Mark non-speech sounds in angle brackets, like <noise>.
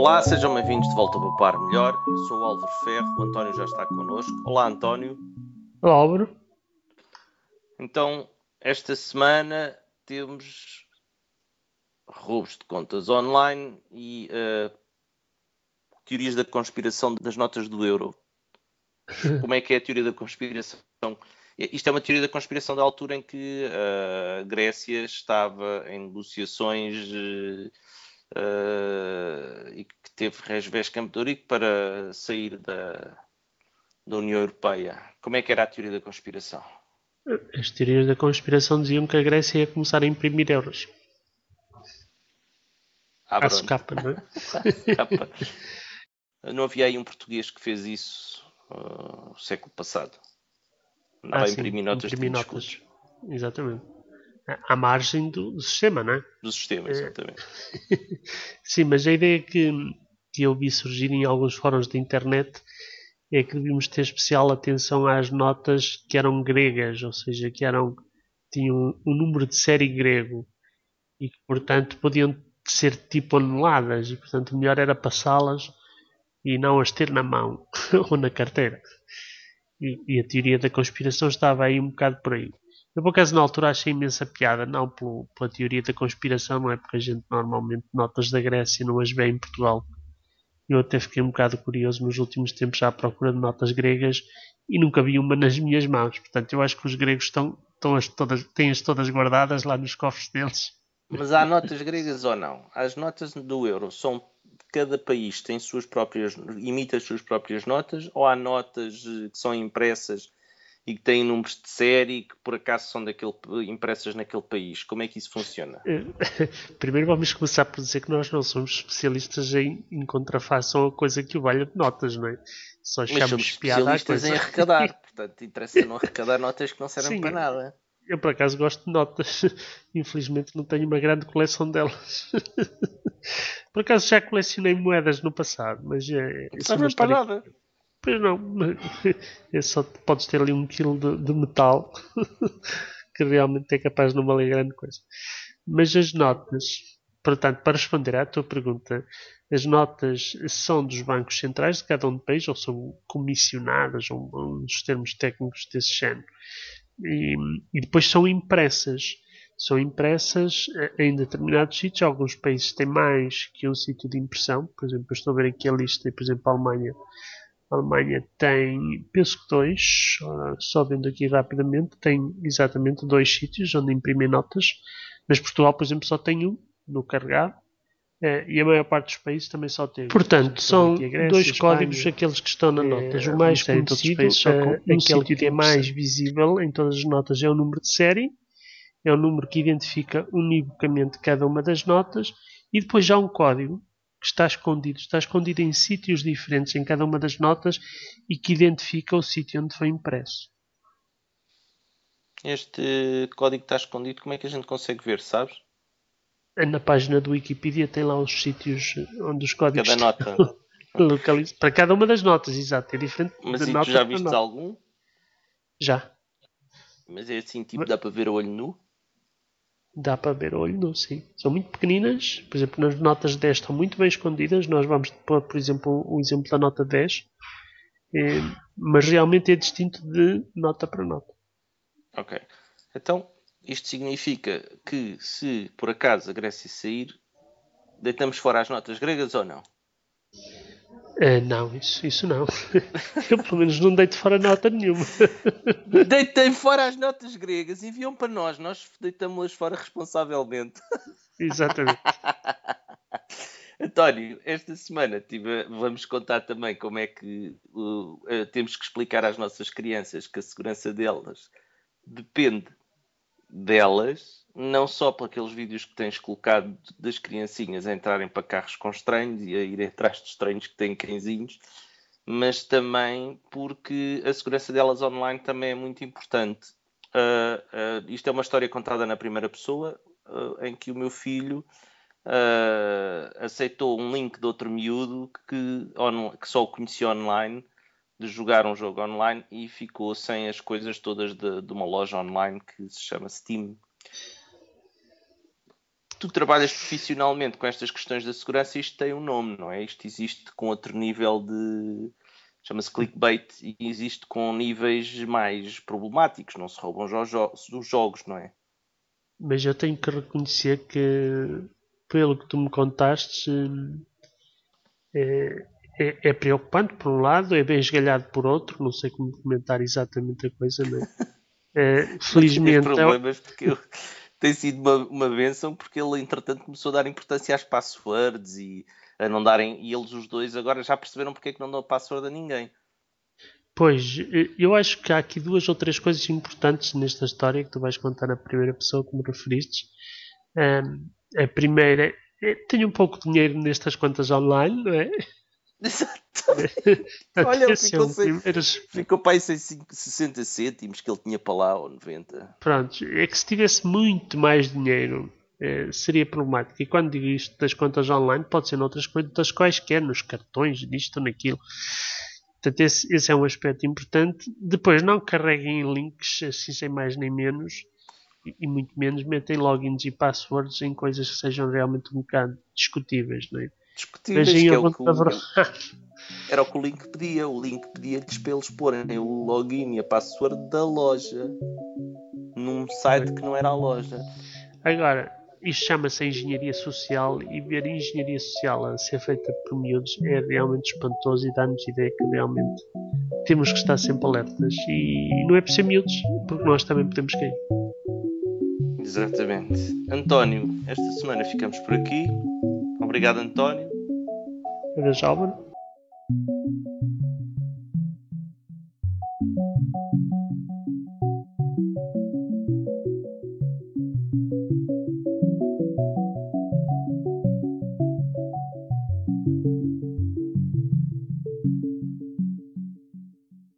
Olá, sejam bem-vindos de volta ao Poupar Melhor. Eu sou o Álvaro Ferro, o António já está connosco. Olá, António. Olá, Álvaro. Então, esta semana temos roubos de contas online e uh, teorias da conspiração das notas do euro. <laughs> Como é que é a teoria da conspiração? Isto é uma teoria da conspiração da altura em que a Grécia estava em negociações uh, e que teve resvés Campo para sair da, da União Europeia. Como é que era a teoria da conspiração? As teorias da conspiração diziam que a Grécia ia começar a imprimir euros. Ah, à capa, não é? <laughs> não havia aí um português que fez isso uh, no século passado. Andava ah, a imprimir notas imprimir de notas. Exatamente. À margem do, do, sistema, não é? Do sistema, é. exatamente. <laughs> sim, mas a ideia que, que eu vi surgir em alguns fóruns de internet é que devíamos ter especial atenção às notas que eram gregas, ou seja, que eram tinham um número de série grego e que, portanto, podiam ser tipo anuladas e, portanto, melhor era passá-las e não as ter na mão <laughs> ou na carteira. E, e, a teoria da conspiração estava aí um bocado por aí. Eu, por acaso, na altura achei imensa piada, não pelo, pela teoria da conspiração, não é porque a gente normalmente notas da Grécia não as vê em Portugal. Eu até fiquei um bocado curioso nos últimos tempos já à procura de notas gregas e nunca vi uma nas minhas mãos. Portanto, eu acho que os gregos estão, estão as todas, têm-as todas guardadas lá nos cofres deles. Mas há notas gregas ou não? As notas do euro são cada país tem suas próprias imita as suas próprias notas ou há notas eh, que são impressas e que têm números de série e que por acaso são daquele, impressas naquele país? Como é que isso funciona? <laughs> Primeiro vamos começar por dizer que nós não somos especialistas em, em contrafação a coisa que o valha de notas, não é? Só Mas somos especialistas em arrecadar, <laughs> portanto interessa não arrecadar notas que não servem Sim, para nada. Eu por acaso gosto de notas, <laughs> infelizmente não tenho uma grande coleção delas. por acaso já colecionei moedas no passado, mas é. Não servem para nada. Pois não, é <laughs> só podes ter ali um quilo de, de metal <laughs> que realmente é capaz de não valer grande coisa. Mas as notas, portanto, para responder à tua pergunta, as notas são dos bancos centrais de cada um do país ou são comissionadas, ou dos termos técnicos desse género. E, e depois são impressas. São impressas em determinados sítios. Alguns países têm mais que um sítio de impressão. Por exemplo, eu estou a ver aqui a lista, por exemplo, a Alemanha a Alemanha tem, penso que dois, só vendo aqui rapidamente, tem exatamente dois sítios onde imprimem notas, mas Portugal, por exemplo, só tem um no carregado é, e a maior parte dos países também só tem. Portanto, são Grécia, dois Espanha, códigos aqueles que estão na nota. É, o mais conhecido, é, aquele que é mais visível em todas as notas é o número de série, é o número que identifica univocamente cada uma das notas, e depois já um código que está escondido. Está escondido em sítios diferentes em cada uma das notas e que identifica o sítio onde foi impresso. Este código está escondido, como é que a gente consegue ver, sabes? É na página do Wikipedia tem lá os sítios onde os códigos cada nota. <laughs> localizados. Para cada uma das notas, exato. É diferente Mas de nota já viste algum? Já. Mas é assim, tipo, dá para ver o olho nu? Dá para ver olho sim. São muito pequeninas. Por exemplo, nas notas 10 estão muito bem escondidas. Nós vamos pôr, por exemplo, o exemplo da nota 10. É, mas realmente é distinto de nota para nota. Ok. Então, isto significa que se por acaso a Grécia sair, deitamos fora as notas gregas ou não? Uh, não, isso, isso não. <laughs> Eu pelo menos não deito fora nota nenhuma. <laughs> Deitei fora as notas gregas, enviam para nós, nós deitamos-las fora responsavelmente. Exatamente. <laughs> António, esta semana tive, vamos contar também como é que uh, uh, temos que explicar às nossas crianças que a segurança delas depende delas, não só por aqueles vídeos que tens colocado das criancinhas a entrarem para carros com estranhos e a ir atrás de estranhos que têm cãezinhos, mas também porque a segurança delas online também é muito importante. Uh, uh, isto é uma história contada na primeira pessoa, uh, em que o meu filho aceitou um link de outro miúdo que, on, que só o conhecia online de jogar um jogo online e ficou sem as coisas todas de, de uma loja online que se chama Steam. tu trabalhas profissionalmente com estas questões da segurança, isto tem um nome, não é? Isto existe com outro nível de. chama-se clickbait e existe com níveis mais problemáticos, não se roubam os jogos, não é? Mas eu tenho que reconhecer que, pelo que tu me contaste, é, é, é preocupante por um lado, é bem esgalhado por outro, não sei como comentar exatamente a coisa, mas <laughs> é, felizmente. Não problemas porque eu tem sido uma, uma benção porque ele, entretanto, começou a dar importância às passwords e a não darem. E eles, os dois, agora já perceberam porque é que não dão password a ninguém. Pois, eu acho que há aqui duas ou três coisas importantes nesta história que tu vais contar na primeira pessoa, como referiste. Um, a primeira é: tenho um pouco de dinheiro nestas contas online, não é? <laughs> Exato. <laughs> Olha, ficou, sem, primeiros... ficou para aí sem 60 cêntimos que ele tinha para lá, ou 90. Pronto, é que se tivesse muito mais dinheiro é, seria problemático. E quando digo isto das contas online, pode ser noutras contas quaisquer, nos cartões, nisto ou naquilo. Portanto, esse, esse, é um aspecto importante. Depois, não carreguem links assim sem mais nem menos. E, e muito menos metem logins e passwords em coisas que sejam realmente um bocado discutíveis, não é? Discutíveis, que é o que o, <laughs> era o que o link pedia. O link pedia-lhes para eles porem o login e a password da loja num site que não era a loja. Agora, isto chama-se engenharia social e ver engenharia social a ser feita por miúdos é realmente espantoso e dá-nos ideia que realmente temos que estar sempre alertas e não é por ser miúdos, porque nós também podemos cair. Exatamente. António, esta semana ficamos por aqui. Obrigado, António. Adeus, Álvaro.